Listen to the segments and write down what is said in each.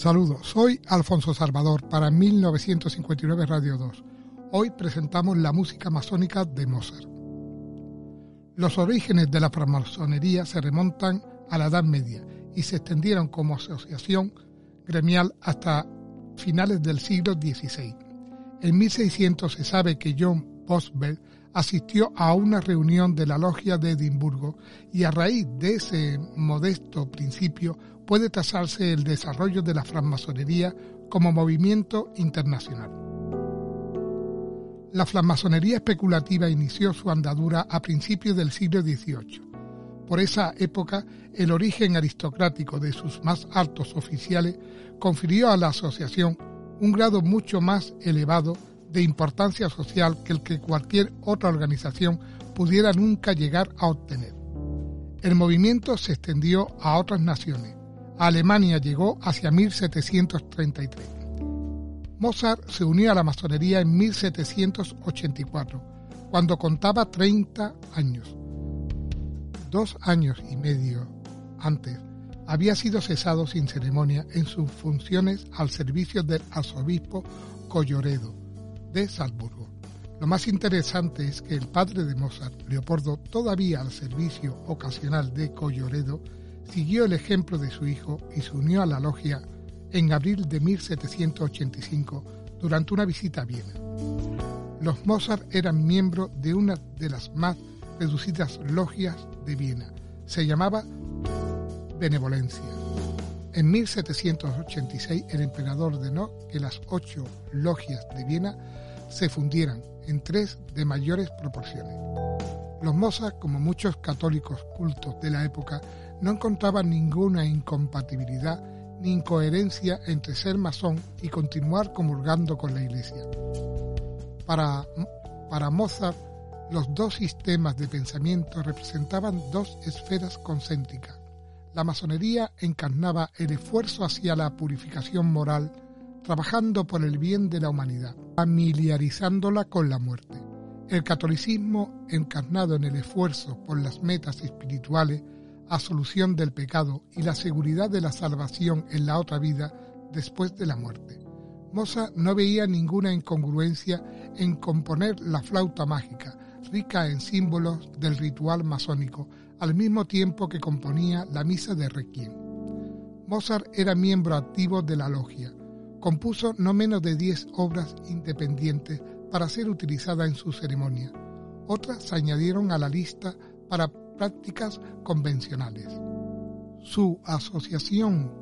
Saludos, soy Alfonso Salvador para 1959 Radio 2. Hoy presentamos la música masónica de Mozart. Los orígenes de la francmasonería se remontan a la Edad Media y se extendieron como asociación gremial hasta finales del siglo XVI. En 1600 se sabe que John Boswell asistió a una reunión de la logia de Edimburgo y a raíz de ese modesto principio puede tasarse el desarrollo de la francmasonería como movimiento internacional. La francmasonería especulativa inició su andadura a principios del siglo XVIII. Por esa época, el origen aristocrático de sus más altos oficiales confirió a la asociación un grado mucho más elevado de importancia social que el que cualquier otra organización pudiera nunca llegar a obtener. El movimiento se extendió a otras naciones. Alemania llegó hacia 1733. Mozart se unió a la masonería en 1784, cuando contaba 30 años. Dos años y medio antes, había sido cesado sin ceremonia en sus funciones al servicio del arzobispo Colloredo, de Salzburgo. Lo más interesante es que el padre de Mozart, Leopoldo, todavía al servicio ocasional de Colloredo, siguió el ejemplo de su hijo y se unió a la logia en abril de 1785 durante una visita a Viena. Los Mozart eran miembros de una de las más reducidas logias de Viena. Se llamaba Benevolencia. En 1786 el emperador ordenó que las ocho logias de Viena se fundieran en tres de mayores proporciones. Los Mozart, como muchos católicos cultos de la época, no encontraban ninguna incompatibilidad ni incoherencia entre ser masón y continuar comulgando con la Iglesia. Para, para Mozart, los dos sistemas de pensamiento representaban dos esferas concéntricas. La masonería encarnaba el esfuerzo hacia la purificación moral trabajando por el bien de la humanidad, familiarizándola con la muerte. El catolicismo, encarnado en el esfuerzo por las metas espirituales, a solución del pecado y la seguridad de la salvación en la otra vida después de la muerte. Moza no veía ninguna incongruencia en componer la flauta mágica, rica en símbolos del ritual masónico, al mismo tiempo que componía la misa de Requiem. Mozart era miembro activo de la logia, compuso no menos de 10 obras independientes para ser utilizadas en su ceremonia. Otras se añadieron a la lista para prácticas convencionales. Su asociación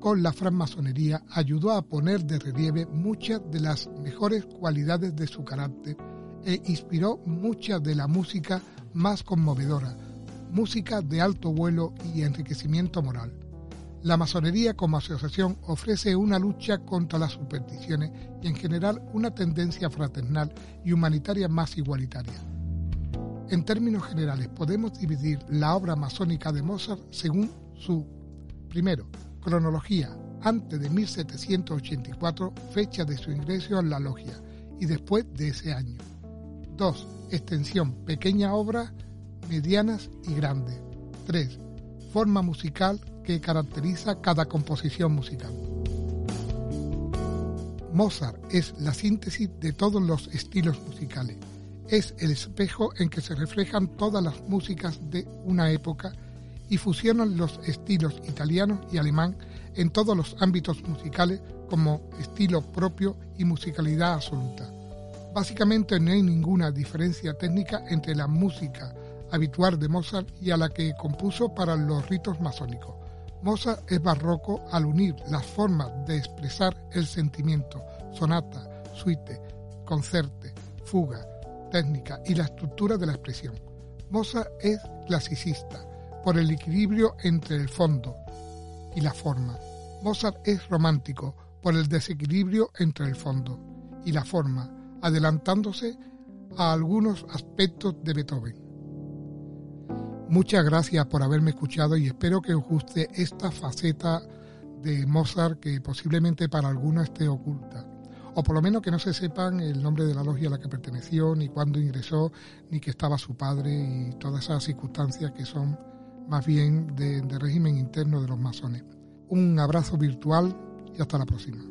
con la francmasonería ayudó a poner de relieve muchas de las mejores cualidades de su carácter e inspiró mucha de la música más conmovedora, música de alto vuelo y enriquecimiento moral. La masonería como asociación ofrece una lucha contra las supersticiones y en general una tendencia fraternal y humanitaria más igualitaria. En términos generales podemos dividir la obra masónica de Mozart según su, primero, cronología antes de 1784, fecha de su ingreso a la logia, y después de ese año. 2. Extensión, pequeña obra, medianas y grandes. 3. Forma musical, que caracteriza cada composición musical. Mozart es la síntesis de todos los estilos musicales. Es el espejo en que se reflejan todas las músicas de una época y fusionan los estilos italiano y alemán en todos los ámbitos musicales como estilo propio y musicalidad absoluta. Básicamente no hay ninguna diferencia técnica entre la música habitual de Mozart y a la que compuso para los ritos masónicos. Mozart es barroco al unir las formas de expresar el sentimiento, sonata, suite, concerte, fuga, técnica y la estructura de la expresión. Mozart es clasicista por el equilibrio entre el fondo y la forma. Mozart es romántico por el desequilibrio entre el fondo y la forma, adelantándose a algunos aspectos de Beethoven. Muchas gracias por haberme escuchado y espero que os guste esta faceta de Mozart que posiblemente para algunos esté oculta. O por lo menos que no se sepan el nombre de la logia a la que perteneció, ni cuándo ingresó, ni que estaba su padre y todas esas circunstancias que son más bien de, de régimen interno de los masones. Un abrazo virtual y hasta la próxima.